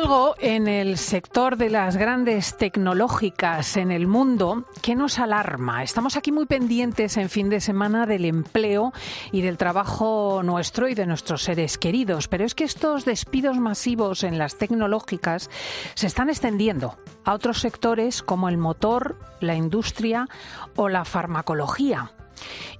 algo en el sector de las grandes tecnológicas en el mundo que nos alarma. Estamos aquí muy pendientes en fin de semana del empleo y del trabajo nuestro y de nuestros seres queridos, pero es que estos despidos masivos en las tecnológicas se están extendiendo a otros sectores como el motor, la industria o la farmacología.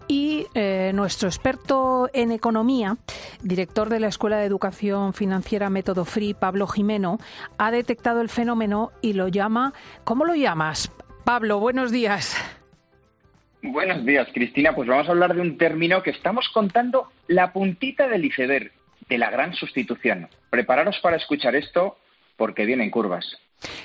Y eh, nuestro experto en economía, director de la Escuela de Educación Financiera Método Free, Pablo Jimeno, ha detectado el fenómeno y lo llama, ¿cómo lo llamas? Pablo, buenos días. Buenos días, Cristina. Pues vamos a hablar de un término que estamos contando la puntita del iceberg de la gran sustitución. Prepararos para escuchar esto porque vienen curvas.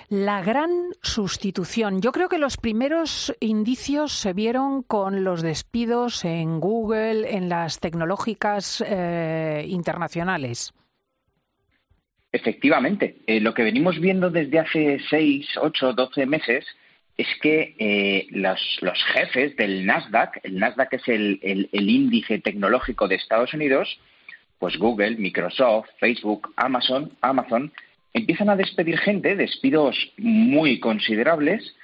La gran sustitución. Yo creo que los primeros indicios se vieron con los despidos en Google, en las tecnológicas eh, internacionales. Efectivamente, eh, lo que venimos viendo desde hace seis, ocho, doce meses es que eh, los, jefes del Nasdaq, el Nasdaq es el, el índice tecnológico de Estados Unidos, pues Google, Microsoft, Facebook, Amazon, Amazon empiezan a despedir gente, despidos muy considerables,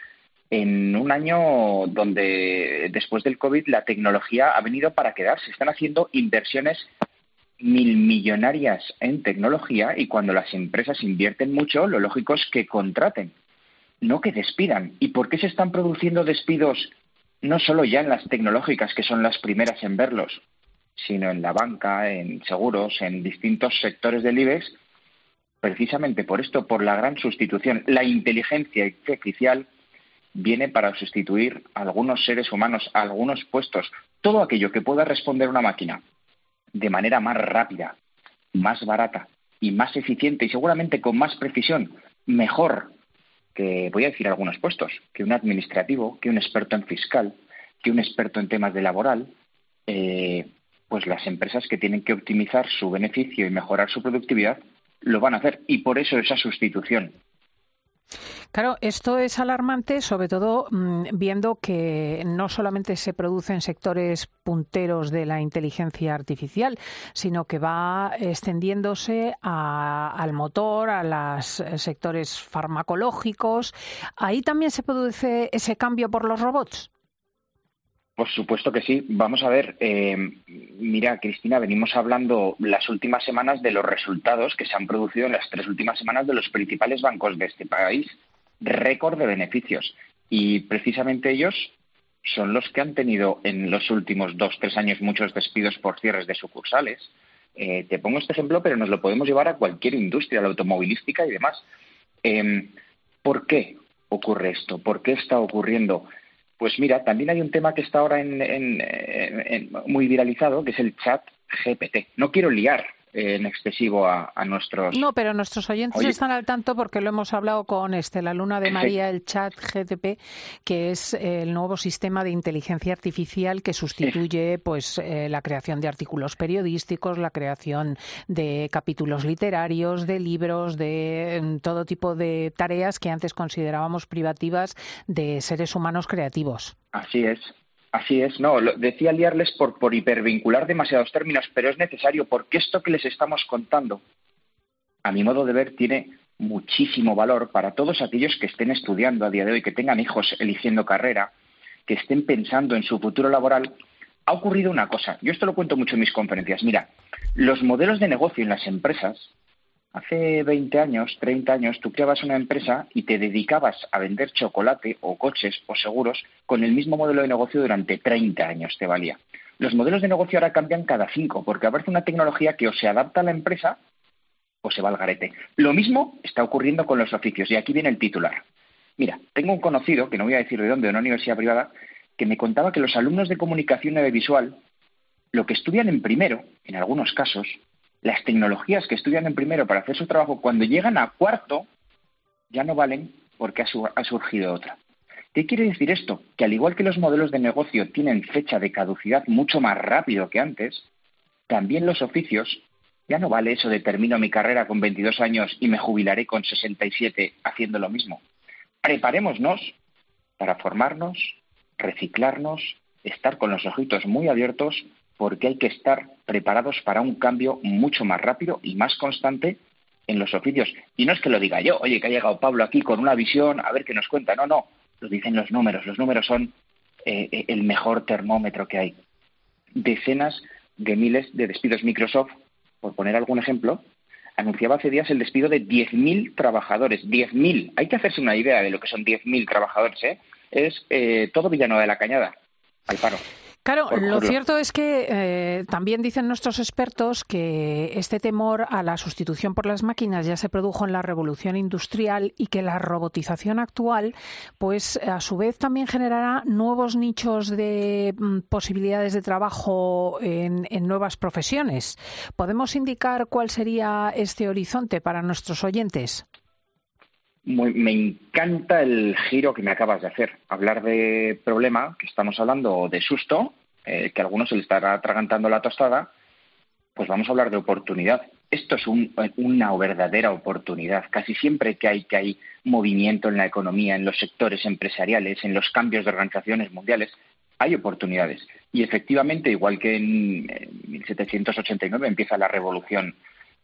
en un año donde después del COVID la tecnología ha venido para quedarse. Están haciendo inversiones mil millonarias en tecnología y cuando las empresas invierten mucho, lo lógico es que contraten, no que despidan. ¿Y por qué se están produciendo despidos no solo ya en las tecnológicas, que son las primeras en verlos, sino en la banca, en seguros, en distintos sectores del IBEX? Precisamente por esto, por la gran sustitución. La inteligencia artificial viene para sustituir a algunos seres humanos, a algunos puestos, todo aquello que pueda responder una máquina de manera más rápida, más barata y más eficiente y seguramente con más precisión, mejor que, voy a decir algunos puestos, que un administrativo, que un experto en fiscal, que un experto en temas de laboral, eh, pues las empresas que tienen que optimizar su beneficio y mejorar su productividad lo van a hacer y por eso esa sustitución. Claro, esto es alarmante, sobre todo mm, viendo que no solamente se produce en sectores punteros de la inteligencia artificial, sino que va extendiéndose al motor, a los sectores farmacológicos. Ahí también se produce ese cambio por los robots. Por supuesto que sí. Vamos a ver, eh, mira, Cristina, venimos hablando las últimas semanas de los resultados que se han producido en las tres últimas semanas de los principales bancos de este país. Récord de beneficios. Y precisamente ellos son los que han tenido en los últimos dos, tres años muchos despidos por cierres de sucursales. Eh, te pongo este ejemplo, pero nos lo podemos llevar a cualquier industria, la automovilística y demás. Eh, ¿Por qué ocurre esto? ¿Por qué está ocurriendo? Pues mira, también hay un tema que está ahora en, muy viralizado, que es el chat GPT. No quiero liar en excesivo a, nuestros. No, pero nuestros oyentes están al tanto porque lo hemos hablado con este, la Luna de María, el chat GTP, que es el nuevo sistema de inteligencia artificial que sustituye pues eh, la creación de artículos periodísticos, la creación de capítulos literarios, de libros, de em, todo tipo de tareas que antes considerábamos privativas de seres humanos creativos. Así es. Así es, no, decía liarles por, por hipervincular demasiados términos, pero es necesario porque esto que les estamos contando, a mi modo de ver, tiene muchísimo valor para todos aquellos que estén estudiando a día de hoy, que tengan hijos eligiendo carrera, que estén pensando en su futuro laboral. Ha ocurrido una cosa, yo esto lo cuento mucho en mis conferencias. Mira, los modelos de negocio en las empresas Hace 20 años, 30 años, tú creabas una empresa y te dedicabas a vender chocolate o coches o seguros con el mismo modelo de negocio durante 30 años, te valía. Los modelos de negocio ahora cambian cada cinco porque aparece una tecnología que o se adapta a la empresa o se va al garete. Lo mismo está ocurriendo con los oficios y aquí viene el titular. Mira, tengo un conocido, que no voy a decir de dónde, de una universidad privada, que me contaba que los alumnos de comunicación audiovisual lo que estudian en primero, en algunos casos, las tecnologías que estudian en primero para hacer su trabajo, cuando llegan a cuarto, ya no valen porque ha, surgido otra. ¿Qué quiere decir esto? Que al igual que los modelos de negocio tienen fecha de caducidad mucho más rápido que antes, también los oficios, ya no vale eso de termino mi carrera con 22 años y me jubilaré con 67 haciendo lo mismo. Preparémonos para formarnos, reciclarnos, estar con los ojitos muy abiertos porque hay que estar preparados para un cambio mucho más rápido y más constante en los oficios. Y no es que lo diga yo, oye, que ha llegado Pablo aquí con una visión, a ver qué nos cuenta. No, no, lo dicen los números. Los números son eh, eh, el mejor termómetro que hay. Decenas de miles de despidos. Microsoft, por poner algún ejemplo, anunciaba hace días el despido de 10.000 trabajadores. 10.000. Hay que hacerse una idea de lo que son 10.000 trabajadores. ¿eh? Es eh, todo Villano de la Cañada al paro. Claro, lo cierto es que eh, también dicen nuestros expertos que este temor a la sustitución por las máquinas ya se produjo en la revolución industrial y que la robotización actual, pues a su vez también generará nuevos nichos de mm, posibilidades de trabajo en, nuevas profesiones. ¿Podemos indicar cuál sería este horizonte para nuestros oyentes? Me encanta el giro que me acabas de hacer. Hablar de problema, que estamos hablando de susto, eh, que a algunos se le estará atragantando la tostada, pues vamos a hablar de oportunidad. Esto es una verdadera oportunidad. Casi siempre que hay, que hay movimiento en la economía, en los sectores empresariales, en los cambios de organizaciones mundiales, hay oportunidades. Y efectivamente, igual que en 1789 empieza la revolución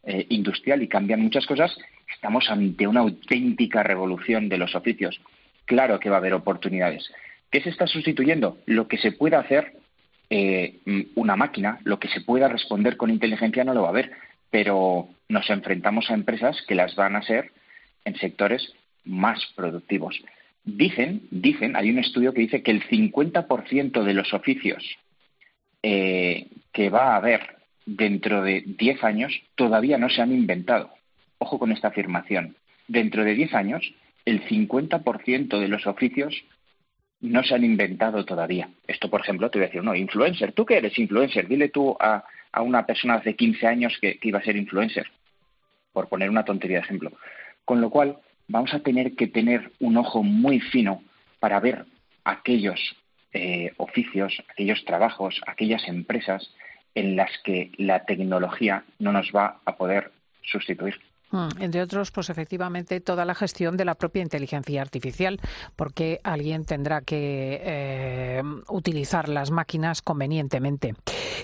eh, industrial y cambian muchas cosas, estamos ante una auténtica revolución de los oficios. Claro que va a haber oportunidades. ¿Qué se está sustituyendo? Lo que se puede hacer eh, una máquina, lo que se pueda responder con inteligencia no lo va a haber, pero nos enfrentamos a empresas que las van a ser en sectores más productivos. Dicen, dicen, hay un estudio que dice que el 50% de los oficios eh, que va a haber dentro de 10 años todavía no se han inventado. Ojo con esta afirmación. Dentro de 10 años, el 50% de los oficios no se han inventado todavía. Esto, por ejemplo, te voy a decir, no, influencer. ¿Tú qué eres influencer? Dile tú a, una persona de 15 años que, iba a ser influencer, por poner una tontería de ejemplo. Con lo cual, vamos a tener que tener un ojo muy fino para ver aquellos eh, oficios, aquellos trabajos, aquellas empresas en las que la tecnología no nos va a poder sustituir. Mm, entre otros, pues efectivamente toda la gestión de la propia inteligencia artificial, porque alguien tendrá que eh, utilizar las máquinas convenientemente.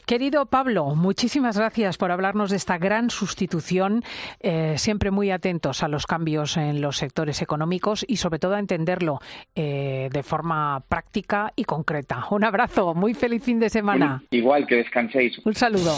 Querido Pablo, muchísimas gracias por hablarnos de esta gran sustitución, eh, siempre muy atentos a los cambios en los sectores económicos y sobre todo a entenderlo eh, de forma práctica y concreta. Un abrazo, muy feliz fin de semana. Igual que descanséis. Un saludo.